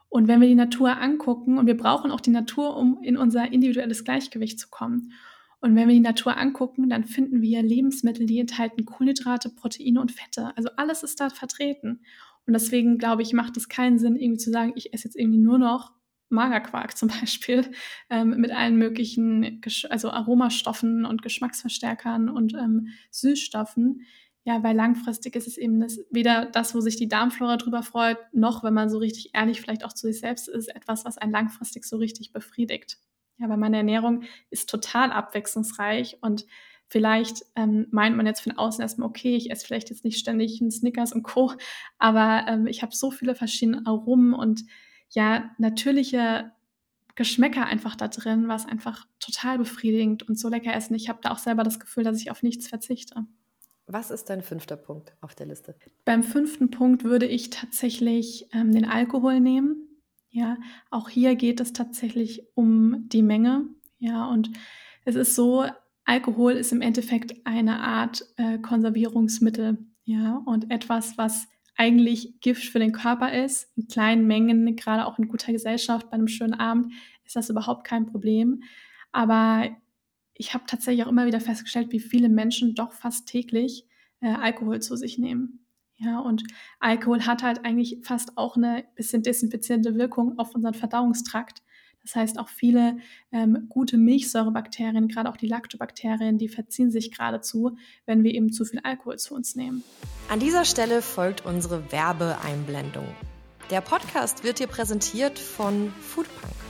Und wenn wir die Natur angucken, und wir brauchen auch die Natur, um in unser individuelles Gleichgewicht zu kommen. Und wenn wir die Natur angucken, dann finden wir Lebensmittel, die enthalten Kohlenhydrate, Proteine und Fette. Also alles ist da vertreten. Und deswegen glaube ich, macht es keinen Sinn, irgendwie zu sagen, ich esse jetzt irgendwie nur noch Magerquark zum Beispiel ähm, mit allen möglichen, also Aromastoffen und Geschmacksverstärkern und ähm, Süßstoffen. Ja, weil langfristig ist es eben das, weder das, wo sich die Darmflora drüber freut, noch, wenn man so richtig ehrlich vielleicht auch zu sich selbst ist, etwas, was einen langfristig so richtig befriedigt. Ja, weil meine Ernährung ist total abwechslungsreich und vielleicht ähm, meint man jetzt von außen erstmal, okay, ich esse vielleicht jetzt nicht ständig einen Snickers und Co., aber ähm, ich habe so viele verschiedene Aromen und ja, natürliche Geschmäcker einfach da drin, was einfach total befriedigend und so lecker essen. Ich habe da auch selber das Gefühl, dass ich auf nichts verzichte. Was ist dein fünfter Punkt auf der Liste? Beim fünften Punkt würde ich tatsächlich ähm, den Alkohol nehmen. Ja, auch hier geht es tatsächlich um die Menge. Ja, und es ist so, Alkohol ist im Endeffekt eine Art äh, Konservierungsmittel. Ja, und etwas, was eigentlich Gift für den Körper ist, in kleinen Mengen, gerade auch in guter Gesellschaft, bei einem schönen Abend, ist das überhaupt kein Problem. Aber ich habe tatsächlich auch immer wieder festgestellt, wie viele Menschen doch fast täglich äh, Alkohol zu sich nehmen. Ja, und Alkohol hat halt eigentlich fast auch eine bisschen desinfizierende Wirkung auf unseren Verdauungstrakt. Das heißt, auch viele ähm, gute Milchsäurebakterien, gerade auch die Lactobakterien, die verziehen sich geradezu, wenn wir eben zu viel Alkohol zu uns nehmen. An dieser Stelle folgt unsere Werbeeinblendung. Der Podcast wird dir präsentiert von Foodpunk.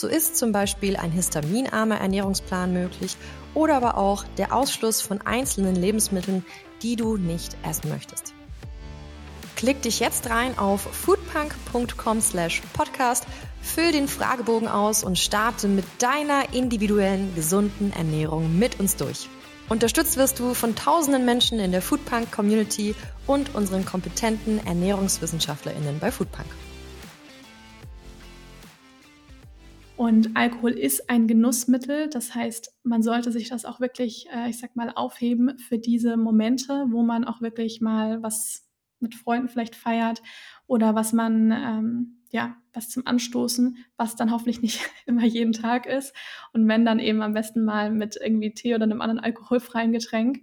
So ist zum Beispiel ein histaminarmer Ernährungsplan möglich oder aber auch der Ausschluss von einzelnen Lebensmitteln, die du nicht essen möchtest. Klick dich jetzt rein auf foodpunk.com/podcast, füll den Fragebogen aus und starte mit deiner individuellen gesunden Ernährung mit uns durch. Unterstützt wirst du von tausenden Menschen in der Foodpunk Community und unseren kompetenten Ernährungswissenschaftlerinnen bei Foodpunk. Und Alkohol ist ein Genussmittel. Das heißt, man sollte sich das auch wirklich, äh, ich sag mal, aufheben für diese Momente, wo man auch wirklich mal was mit Freunden vielleicht feiert oder was man, ähm, ja, was zum Anstoßen, was dann hoffentlich nicht immer jeden Tag ist. Und wenn dann eben am besten mal mit irgendwie Tee oder einem anderen alkoholfreien Getränk.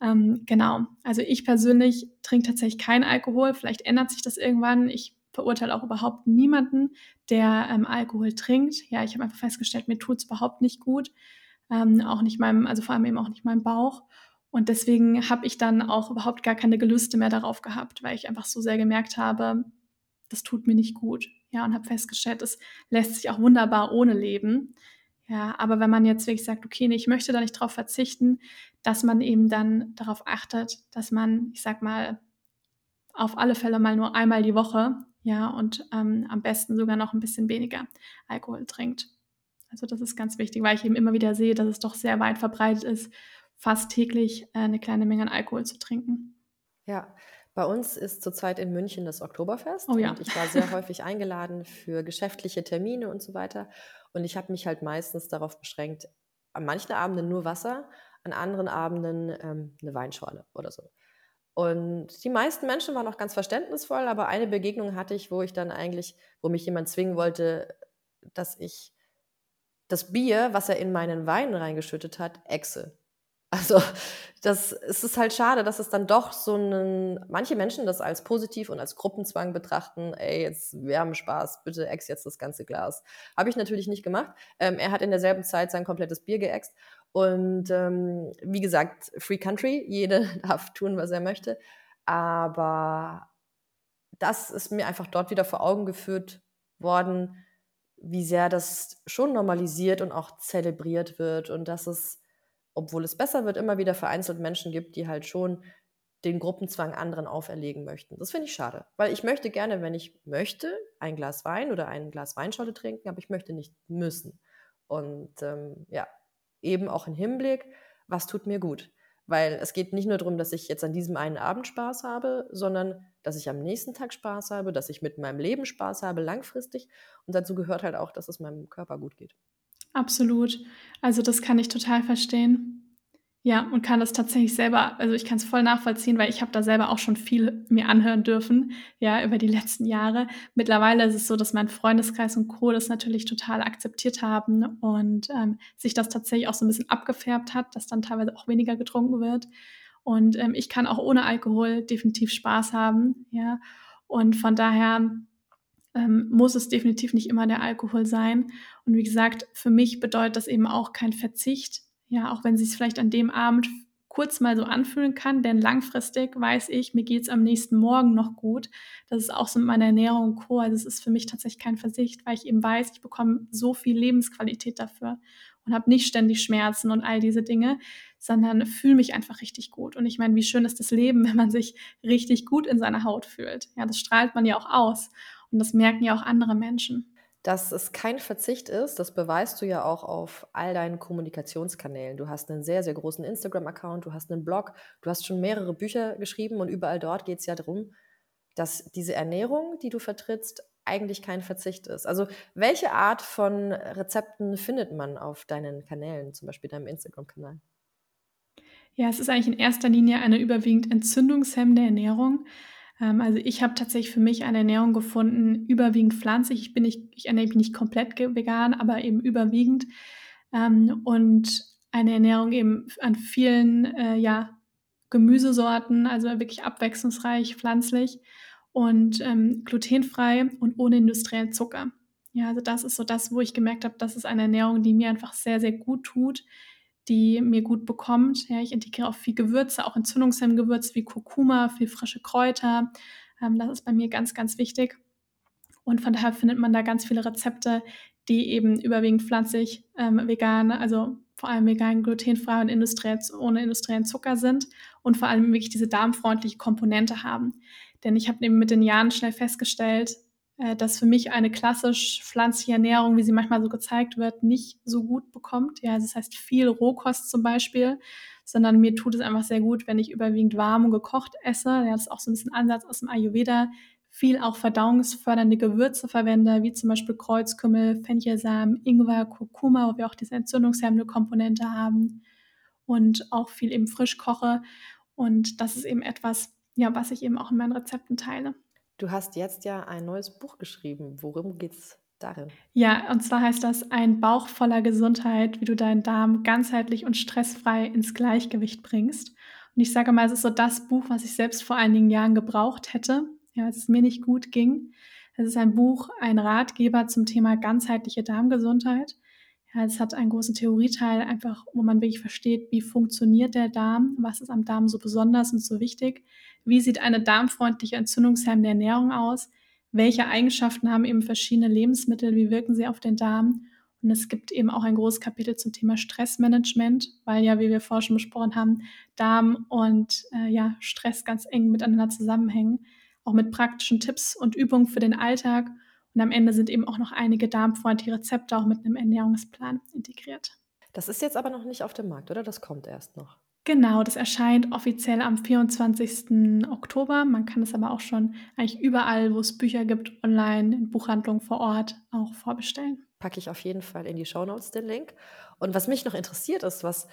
Ähm, genau. Also ich persönlich trinke tatsächlich keinen Alkohol. Vielleicht ändert sich das irgendwann. Ich verurteile auch überhaupt niemanden, der ähm, Alkohol trinkt. Ja, ich habe einfach festgestellt, mir tut es überhaupt nicht gut. Ähm, auch nicht meinem, also vor allem eben auch nicht meinem Bauch. Und deswegen habe ich dann auch überhaupt gar keine Gelüste mehr darauf gehabt, weil ich einfach so sehr gemerkt habe, das tut mir nicht gut. Ja, und habe festgestellt, es lässt sich auch wunderbar ohne leben. Ja, aber wenn man jetzt wirklich sagt, okay, nee, ich möchte da nicht drauf verzichten, dass man eben dann darauf achtet, dass man, ich sag mal, auf alle Fälle mal nur einmal die Woche ja, und ähm, am besten sogar noch ein bisschen weniger Alkohol trinkt. Also das ist ganz wichtig, weil ich eben immer wieder sehe, dass es doch sehr weit verbreitet ist, fast täglich äh, eine kleine Menge an Alkohol zu trinken. Ja, bei uns ist zurzeit in München das Oktoberfest oh ja. und ich war sehr häufig eingeladen für geschäftliche Termine und so weiter. Und ich habe mich halt meistens darauf beschränkt, an manchen Abenden nur Wasser, an anderen Abenden ähm, eine Weinschorle oder so. Und die meisten Menschen waren auch ganz verständnisvoll, aber eine Begegnung hatte ich, wo ich dann eigentlich, wo mich jemand zwingen wollte, dass ich das Bier, was er in meinen Wein reingeschüttet hat, exe. Also, das es ist halt schade, dass es dann doch so einen, manche Menschen das als positiv und als Gruppenzwang betrachten, ey, jetzt, wir haben Spaß, bitte ex jetzt das ganze Glas. Habe ich natürlich nicht gemacht. Ähm, er hat in derselben Zeit sein komplettes Bier geäxt und ähm, wie gesagt, Free Country, jeder darf tun, was er möchte. Aber das ist mir einfach dort wieder vor Augen geführt worden, wie sehr das schon normalisiert und auch zelebriert wird und dass es, obwohl es besser wird, immer wieder vereinzelt Menschen gibt, die halt schon den Gruppenzwang anderen auferlegen möchten. Das finde ich schade, weil ich möchte gerne, wenn ich möchte, ein Glas Wein oder ein Glas Weinscholle trinken, aber ich möchte nicht müssen. Und ähm, ja, eben auch im Hinblick, was tut mir gut. Weil es geht nicht nur darum, dass ich jetzt an diesem einen Abend Spaß habe, sondern dass ich am nächsten Tag Spaß habe, dass ich mit meinem Leben Spaß habe, langfristig. Und dazu gehört halt auch, dass es meinem Körper gut geht. Absolut. Also das kann ich total verstehen. Ja, und kann das tatsächlich selber also, ich kann es voll nachvollziehen, weil ich habe da selber auch schon viel mir anhören dürfen, ja, über die letzten Jahre. Mittlerweile ist es so, dass mein Freundeskreis und Co. das natürlich total akzeptiert haben und, ähm, sich das tatsächlich auch so ein bisschen abgefärbt hat, dass dann teilweise auch weniger getrunken wird. Und, ähm, ich kann auch ohne Alkohol definitiv Spaß haben, ja. Und von daher, ähm, muss es definitiv nicht immer der Alkohol sein. Und wie gesagt, für mich bedeutet das eben auch kein Verzicht, ja, auch wenn sich's vielleicht an dem Abend kurz mal so anfühlen kann, denn langfristig weiß ich, mir geht's am nächsten Morgen noch gut. Das ist auch so mit meiner Ernährung und Co. Also, es ist für mich tatsächlich kein Verzicht, weil ich eben weiß, ich bekomme so viel Lebensqualität dafür und habe nicht ständig Schmerzen und all diese Dinge, sondern fühle mich einfach richtig gut. Und ich meine, wie schön ist das Leben, wenn man sich richtig gut in seiner Haut fühlt? Ja, das strahlt man ja auch aus und das merken ja auch andere Menschen. Dass es kein Verzicht ist, das beweist du ja auch auf all deinen Kommunikationskanälen. Du hast einen sehr, sehr großen Instagram-Account, du hast einen Blog, du hast schon mehrere Bücher geschrieben und überall dort geht es ja darum, dass diese Ernährung, die du vertrittst, eigentlich kein Verzicht ist. Also welche Art von Rezepten findet man auf deinen Kanälen, zum Beispiel deinem Instagram-Kanal? Ja, es ist eigentlich in erster Linie eine überwiegend entzündungshemmende Ernährung. Ähm, also ich habe tatsächlich für mich eine Ernährung gefunden, überwiegend pflanzlich. Ich bin nicht, ich ernähre mich nicht komplett vegan, aber eben überwiegend. Ähm, und eine Ernährung eben an vielen äh, ja, Gemüsesorten, also wirklich abwechslungsreich, pflanzlich und ähm, glutenfrei und ohne industriellen Zucker. Ja, also das ist so das, wo ich gemerkt habe, das ist eine Ernährung, die mir einfach sehr, sehr gut tut, die mir gut bekommt. Ja, ich integriere auch viel Gewürze, auch Entzündungshemmgewürze wie Kurkuma, viel frische Kräuter. Ähm, das ist bei mir ganz, ganz wichtig. Und von daher findet man da ganz viele Rezepte, die eben überwiegend pflanzlich, ähm, vegan, also vor allem vegan, glutenfrei und industriell, ohne industriellen Zucker sind und vor allem wirklich diese darmfreundliche Komponente haben. Denn ich habe eben mit den Jahren schnell festgestellt, dass für mich eine klassisch pflanzliche Ernährung, wie sie manchmal so gezeigt wird, nicht so gut bekommt. Ja, also das heißt viel Rohkost zum Beispiel, sondern mir tut es einfach sehr gut, wenn ich überwiegend warm und gekocht esse. Ja, das ist auch so ein bisschen Ansatz aus dem Ayurveda. Viel auch verdauungsfördernde Gewürze verwende, wie zum Beispiel Kreuzkümmel, Fenchelsamen, Ingwer, Kurkuma, wo wir auch diese entzündungshemmende Komponente haben und auch viel eben frisch koche. Und das ist eben etwas, ja, was ich eben auch in meinen Rezepten teile. Du hast jetzt ja ein neues Buch geschrieben. Worum geht es darin? Ja, und zwar heißt das Ein Bauch voller Gesundheit, wie du deinen Darm ganzheitlich und stressfrei ins Gleichgewicht bringst. Und ich sage mal, es ist so das Buch, was ich selbst vor einigen Jahren gebraucht hätte, ja, als es mir nicht gut ging. Es ist ein Buch, ein Ratgeber zum Thema ganzheitliche Darmgesundheit. Es hat einen großen Theorieteil, einfach, wo man wirklich versteht, wie funktioniert der Darm, was ist am Darm so besonders und so wichtig, wie sieht eine darmfreundliche, entzündungshemmende Ernährung aus, welche Eigenschaften haben eben verschiedene Lebensmittel, wie wirken sie auf den Darm. Und es gibt eben auch ein großes Kapitel zum Thema Stressmanagement, weil ja, wie wir vorher schon besprochen haben, Darm und äh, ja, Stress ganz eng miteinander zusammenhängen, auch mit praktischen Tipps und Übungen für den Alltag und am Ende sind eben auch noch einige darmfreundliche Rezepte auch mit einem Ernährungsplan integriert. Das ist jetzt aber noch nicht auf dem Markt, oder? Das kommt erst noch. Genau, das erscheint offiziell am 24. Oktober. Man kann es aber auch schon eigentlich überall, wo es Bücher gibt, online, in Buchhandlungen vor Ort auch vorbestellen. Packe ich auf jeden Fall in die Show Notes den Link. Und was mich noch interessiert ist, was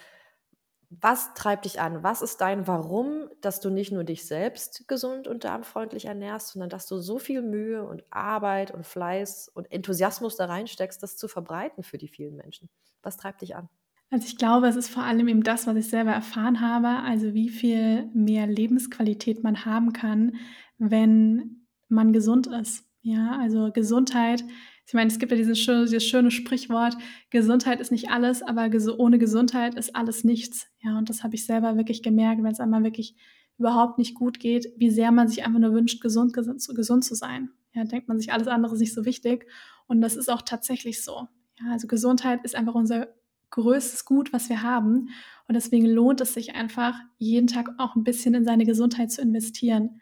was treibt dich an? Was ist dein Warum, dass du nicht nur dich selbst gesund und darmfreundlich ernährst, sondern dass du so viel Mühe und Arbeit und Fleiß und Enthusiasmus da reinsteckst, das zu verbreiten für die vielen Menschen? Was treibt dich an? Also ich glaube, es ist vor allem eben das, was ich selber erfahren habe, also wie viel mehr Lebensqualität man haben kann, wenn man gesund ist. Ja, also Gesundheit ich meine, es gibt ja dieses schöne, dieses schöne Sprichwort, Gesundheit ist nicht alles, aber ges ohne Gesundheit ist alles nichts. Ja, und das habe ich selber wirklich gemerkt, wenn es einmal wirklich überhaupt nicht gut geht, wie sehr man sich einfach nur wünscht, gesund, gesund, gesund zu sein. Ja, denkt man sich, alles andere ist nicht so wichtig. Und das ist auch tatsächlich so. Ja, also Gesundheit ist einfach unser größtes Gut, was wir haben. Und deswegen lohnt es sich einfach, jeden Tag auch ein bisschen in seine Gesundheit zu investieren.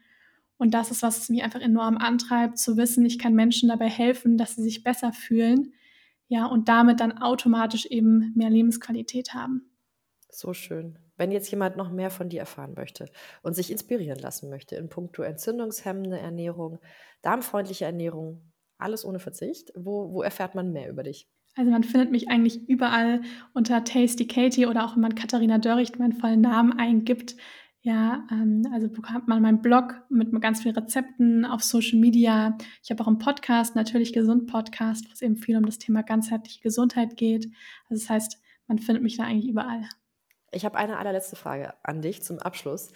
Und das ist, was mich einfach enorm antreibt, zu wissen, ich kann Menschen dabei helfen, dass sie sich besser fühlen, ja, und damit dann automatisch eben mehr Lebensqualität haben. So schön. Wenn jetzt jemand noch mehr von dir erfahren möchte und sich inspirieren lassen möchte in puncto entzündungshemmende Ernährung, darmfreundliche Ernährung, alles ohne Verzicht, wo, wo erfährt man mehr über dich? Also man findet mich eigentlich überall unter Tasty Katie oder auch wenn man Katharina Dörricht meinen vollen Namen eingibt. Ja, ähm, also bekommt man meinen Blog mit ganz vielen Rezepten auf Social Media. Ich habe auch einen Podcast, natürlich Gesund Podcast, wo es eben viel um das Thema ganzheitliche Gesundheit geht. Also das heißt, man findet mich da eigentlich überall. Ich habe eine allerletzte Frage an dich zum Abschluss.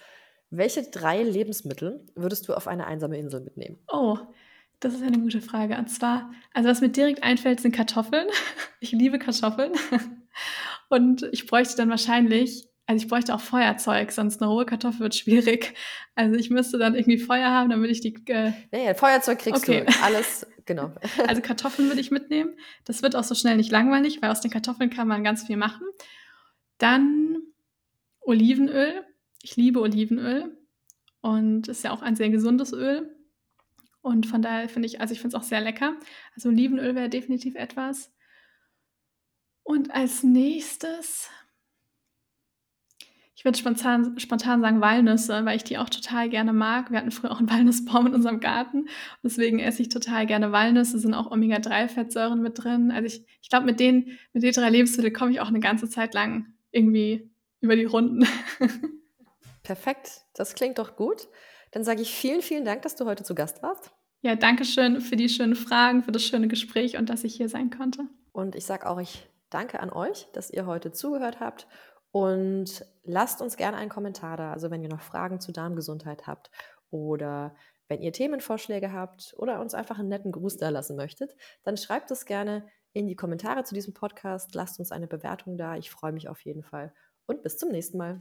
Welche drei Lebensmittel würdest du auf eine einsame Insel mitnehmen? Oh, das ist eine gute Frage. Und zwar, also was mir direkt einfällt, sind Kartoffeln. Ich liebe Kartoffeln. Und ich bräuchte dann wahrscheinlich, also ich bräuchte auch Feuerzeug, sonst eine rohe Kartoffel wird schwierig. Also ich müsste dann irgendwie Feuer haben, damit ich die. Äh ja, Feuerzeug kriegst okay. du. Alles, genau. Also Kartoffeln würde ich mitnehmen. Das wird auch so schnell nicht langweilig, weil aus den Kartoffeln kann man ganz viel machen. Dann Olivenöl. Ich liebe Olivenöl. Und ist ja auch ein sehr gesundes Öl. Und von daher finde ich, also ich finde es auch sehr lecker. Also Olivenöl wäre definitiv etwas. Und als nächstes, ich würde spontan, spontan sagen Walnüsse, weil ich die auch total gerne mag. Wir hatten früher auch einen Walnussbaum in unserem Garten. Deswegen esse ich total gerne Walnüsse, sind auch Omega-3-Fettsäuren mit drin. Also ich, ich glaube, mit den, mit den drei Lebensmitteln komme ich auch eine ganze Zeit lang irgendwie über die Runden. Perfekt, das klingt doch gut. Dann sage ich vielen, vielen Dank, dass du heute zu Gast warst. Ja, danke schön für die schönen Fragen, für das schöne Gespräch und dass ich hier sein konnte. Und ich sage auch, ich danke an euch, dass ihr heute zugehört habt. Und lasst uns gerne einen Kommentar da. Also wenn ihr noch Fragen zu Darmgesundheit habt oder wenn ihr Themenvorschläge habt oder uns einfach einen netten Gruß da lassen möchtet, dann schreibt es gerne in die Kommentare zu diesem Podcast. Lasst uns eine Bewertung da. Ich freue mich auf jeden Fall. Und bis zum nächsten Mal.